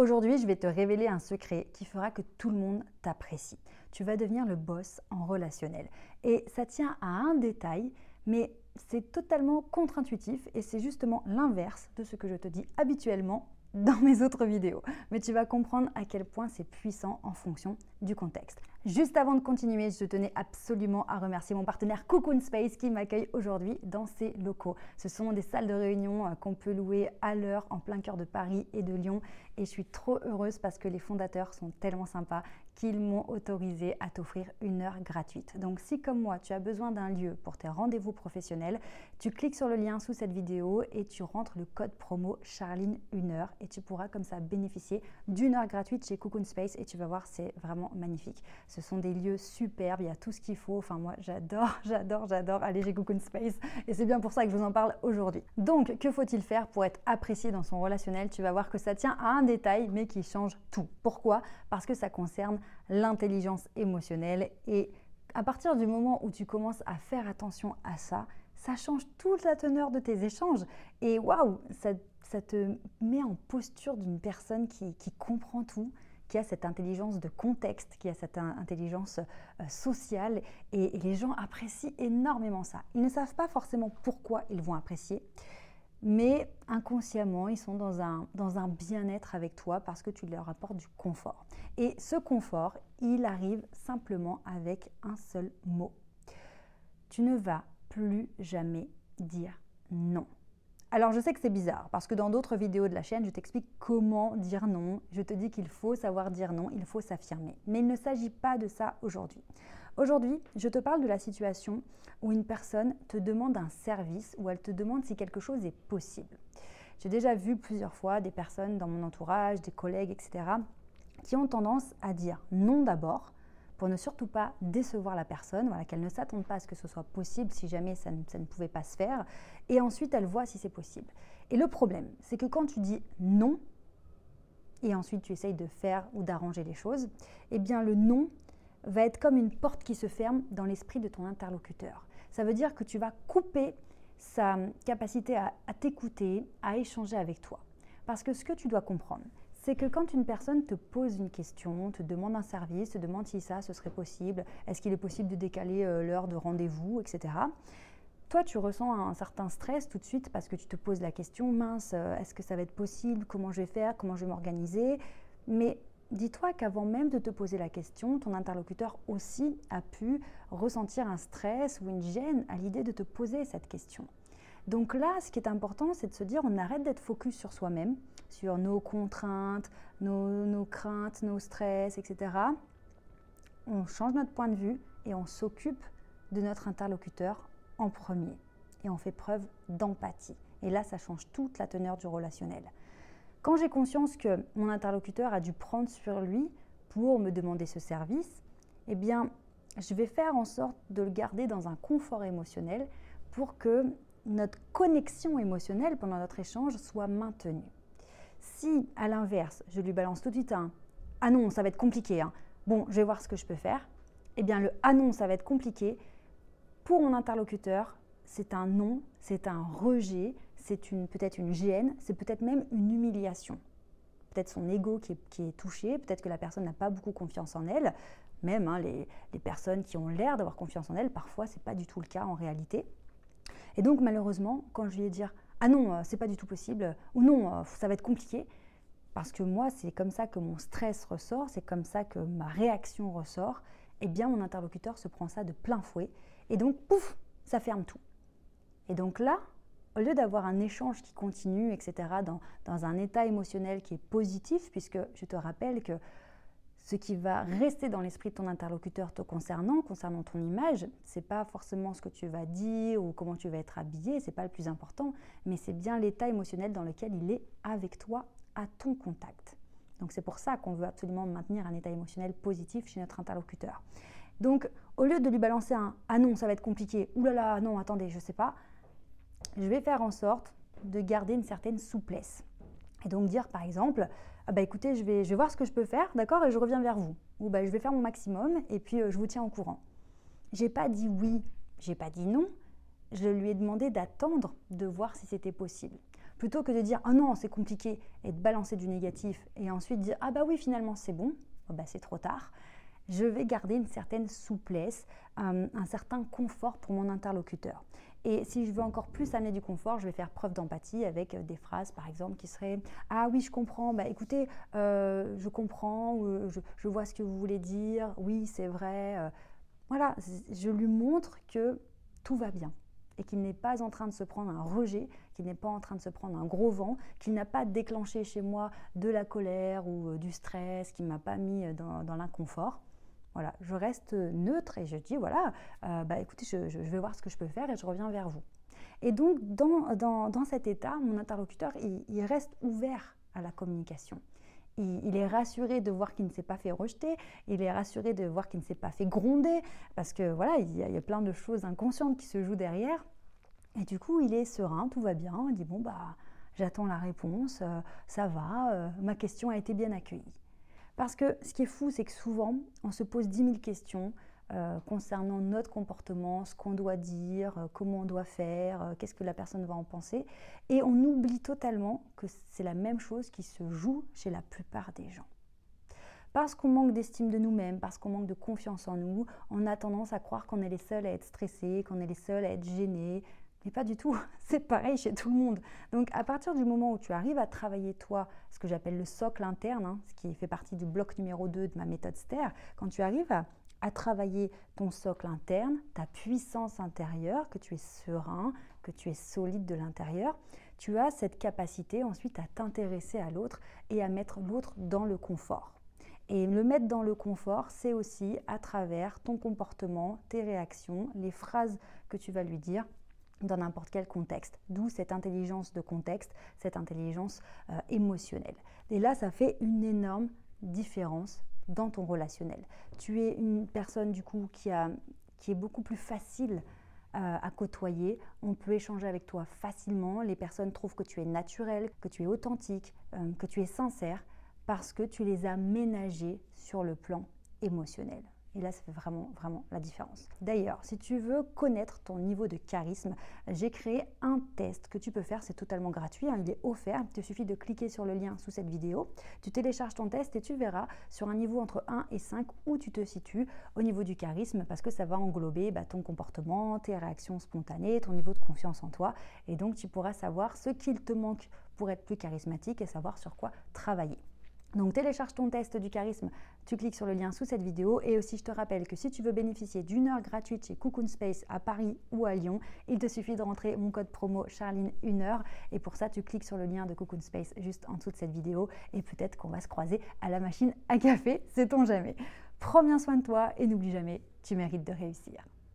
Aujourd'hui, je vais te révéler un secret qui fera que tout le monde t'apprécie. Tu vas devenir le boss en relationnel. Et ça tient à un détail, mais c'est totalement contre-intuitif et c'est justement l'inverse de ce que je te dis habituellement dans mes autres vidéos. Mais tu vas comprendre à quel point c'est puissant en fonction du contexte. Juste avant de continuer, je tenais absolument à remercier mon partenaire Cocoon Space qui m'accueille aujourd'hui dans ses locaux. Ce sont des salles de réunion euh, qu'on peut louer à l'heure en plein cœur de Paris et de Lyon. Et je suis trop heureuse parce que les fondateurs sont tellement sympas qu'ils m'ont autorisé à t'offrir une heure gratuite. Donc si comme moi, tu as besoin d'un lieu pour tes rendez-vous professionnels, tu cliques sur le lien sous cette vidéo et tu rentres le code promo Charline 1 heure et tu pourras comme ça bénéficier d'une heure gratuite chez Cocoon Space et tu vas voir, c'est vraiment magnifique. Ce sont des lieux superbes, il y a tout ce qu'il faut. Enfin moi, j'adore, j'adore, j'adore aller chez Cocoon Space et c'est bien pour ça que je vous en parle aujourd'hui. Donc, que faut-il faire pour être apprécié dans son relationnel? Tu vas voir que ça tient à un détail mais qui change tout. Pourquoi? Parce que ça concerne l'intelligence émotionnelle. Et à partir du moment où tu commences à faire attention à ça, ça change toute la teneur de tes échanges. Et waouh, ça, te met en posture d'une personne qui, comprend tout, qui a cette intelligence de contexte, qui a cette intelligence euh, sociale. et, les gens apprécient énormément ça. Ils ne savent pas forcément pourquoi ils vont apprécier mais inconsciemment, ils sont dans un, dans un bien-être avec toi parce que tu leur apportes du confort. Et ce confort, il arrive simplement avec un seul mot. Tu ne vas plus jamais dire non. Alors je sais que c'est bizarre parce que dans d'autres vidéos de la chaîne, je t'explique comment dire non. Je te dis qu'il faut savoir dire non, il faut s'affirmer. Mais il ne s'agit pas de ça aujourd'hui. Aujourd'hui, je te parle de la situation où une personne te demande un service, ou elle te demande si quelque chose est possible. J'ai déjà vu plusieurs fois des personnes dans mon entourage, des collègues, etc., qui ont tendance à dire non d'abord pour ne surtout pas décevoir la personne, voilà, qu'elle ne s'attende pas à ce que ce soit possible si jamais ça ne, pouvait pas se faire, et ensuite elle voit si c'est possible. Et le problème, c'est que quand tu dis non, et ensuite tu essayes de faire ou d'arranger les choses, eh bien le non va être comme une porte qui se ferme dans l'esprit de ton interlocuteur. Ça veut dire que tu vas couper sa capacité à, t'écouter, à échanger avec toi. Parce que ce que tu dois comprendre, c'est que quand une personne te pose une question, te demande un service, te demande si ça, ce serait possible, est-ce qu'il est possible de décaler euh, l'heure de rendez-vous, etc. Toi, tu ressens un certain stress tout de suite parce que tu te poses la question, mince, euh, est-ce que ça va être possible Comment je vais faire Comment je vais m'organiser? Mais dis-toi qu'avant même de te poser la question, ton interlocuteur aussi a pu ressentir un stress ou une gêne à l'idée de te poser cette question. Donc là, ce qui est important, c'est de se dire, on arrête d'être focus sur soi-même, sur nos contraintes, nos, craintes, nos stress, etc. On change notre point de vue et on s'occupe de notre interlocuteur en premier. Et on fait preuve d'empathie. Et là, ça change toute la teneur du relationnel. Quand j'ai conscience que mon interlocuteur a dû prendre sur lui pour me demander ce service, eh bien, je vais faire en sorte de le garder dans un confort émotionnel pour que notre connexion émotionnelle pendant notre échange soit maintenue. Si, à l'inverse, je lui balance tout de suite un Ah non, ça va être compliqué, hein. bon, je vais voir ce que je peux faire, eh bien, le Ah non, ça va être compliqué, pour mon interlocuteur, c'est un non, c'est un rejet, c'est peut-être une gêne, c'est peut-être même une humiliation. Peut-être son ego qui est, touché, peut-être que la personne n'a pas beaucoup confiance en elle. Même hein, les, personnes qui ont l'air d'avoir confiance en elle, parfois c'est pas du tout le cas en réalité. Et donc malheureusement, quand je lui ai dit ah non, euh, c'est pas du tout possible, ou non, euh, ça va être compliqué, parce que moi c'est comme ça que mon stress ressort, c'est comme ça que ma réaction ressort, eh bien mon interlocuteur se prend ça de plein fouet, et donc pouf, ça ferme tout. Et donc là, au lieu d'avoir un échange qui continue, etc., dans, dans, un état émotionnel qui est positif, puisque je te rappelle que ce qui va rester dans l'esprit de ton interlocuteur te concernant, concernant ton image, c'est pas forcément ce que tu vas dire ou comment tu vas être habillé, c'est pas le plus important, mais c'est bien l'état émotionnel dans lequel il est avec toi, à ton contact. Donc c'est pour ça qu'on veut absolument maintenir un état émotionnel positif chez notre interlocuteur. Donc au lieu de lui balancer un ah non ça va être compliqué, oulala là là, non attendez je sais pas, je vais faire en sorte de garder une certaine souplesse. Et donc dire par exemple, ah bah écoutez, je vais, je vais voir ce que je peux faire, d'accord, et je reviens vers vous. Ou bah, je vais faire mon maximum et puis euh, je vous tiens au courant. J'ai pas dit oui, j'ai pas dit non, je lui ai demandé d'attendre de voir si c'était possible. plutôt que de dire ah non c'est compliqué et de balancer du négatif et ensuite dire ah bah oui finalement c'est bon, oh bah c'est trop tard, je vais garder une certaine souplesse, euh, un certain confort pour mon interlocuteur. Et si je veux encore plus amener du confort, je vais faire preuve d'empathie avec euh, des phrases, par exemple, qui seraient Ah oui, je comprends, bah, écoutez, euh, je comprends, je, je, vois ce que vous voulez dire, oui, c'est vrai. Voilà, je lui montre que tout va bien et qu'il n'est pas en train de se prendre un rejet, qu'il n'est pas en train de se prendre un gros vent, qu'il n'a pas déclenché chez moi de la colère ou du stress, qu'il ne m'a pas mis dans l'inconfort. Voilà, je reste neutre et je dis voilà, euh, bah écoutez, je, vais voir ce que je peux faire et je reviens vers vous. Et donc, dans, cet état, mon interlocuteur, il, reste ouvert à la communication. Il, est rassuré de voir qu'il ne s'est pas fait rejeter, il est rassuré de voir qu'il ne s'est pas fait gronder, parce que voilà, il y, a, plein de choses inconscientes qui se jouent derrière. Et du coup, il est serein, tout va bien, il dit bon, bah, j'attends la réponse, euh, ça va, euh, ma question a été bien accueillie. Parce que ce qui est fou, c'est que souvent, on se pose 10 000 questions euh, concernant notre comportement, ce qu'on doit dire, euh, comment on doit faire, euh, qu'est-ce que la personne va en penser. Et on oublie totalement que c'est la même chose qui se joue chez la plupart des gens. Parce qu'on manque d'estime de nous-mêmes, parce qu'on manque de confiance en nous, on a tendance à croire qu'on est les seuls à être stressés, qu'on est les seuls à être gênés, mais pas du tout, c'est pareil chez tout le monde. Donc à partir du moment où tu arrives à travailler toi, ce que j'appelle le socle interne, hein, ce qui fait partie du bloc numéro 2 de ma méthode STER, quand tu arrives à, travailler ton socle interne, ta puissance intérieure, que tu es serein, que tu es solide de l'intérieur, tu as cette capacité ensuite à t'intéresser à l'autre et à mettre l'autre dans le confort. Et le mettre dans le confort, c'est aussi à travers ton comportement, tes réactions, les phrases que tu vas lui dire dans n'importe quel contexte. D'où cette intelligence de contexte, cette intelligence euh, émotionnelle. Et là, ça fait une énorme différence dans ton relationnel. Tu es une personne du coup qui, a, qui est beaucoup plus facile euh, à côtoyer. On peut échanger avec toi facilement. Les personnes trouvent que tu es naturel, que tu es authentique, euh, que tu es sincère parce que tu les as ménagés sur le plan émotionnel. Et là, ça fait vraiment, la différence. D'ailleurs, si tu veux connaître ton niveau de charisme, j'ai créé un test que tu peux faire. C'est totalement gratuit, hein, il est offert. Il te suffit de cliquer sur le lien sous cette vidéo. Tu télécharges ton test et tu verras sur un niveau entre 1 et 5 où tu te situes au niveau du charisme parce que ça va englober bah, ton comportement, tes réactions spontanées, ton niveau de confiance en toi. Et donc, tu pourras savoir ce qu'il te manque pour être plus charismatique et savoir sur quoi travailler. Donc télécharge ton test du charisme, tu cliques sur le lien sous cette vidéo. Et aussi je te rappelle que si tu veux bénéficier d'une heure gratuite chez Cocoon Space à Paris ou à Lyon, il te suffit de rentrer mon code promo Charline 1 heure. Et pour ça tu cliques sur le lien de Cocoon Space juste en dessous de cette vidéo. Et peut-être qu'on va se croiser à la machine à café, sait-on jamais. Prends bien soin de toi et n'oublie jamais, tu mérites de réussir.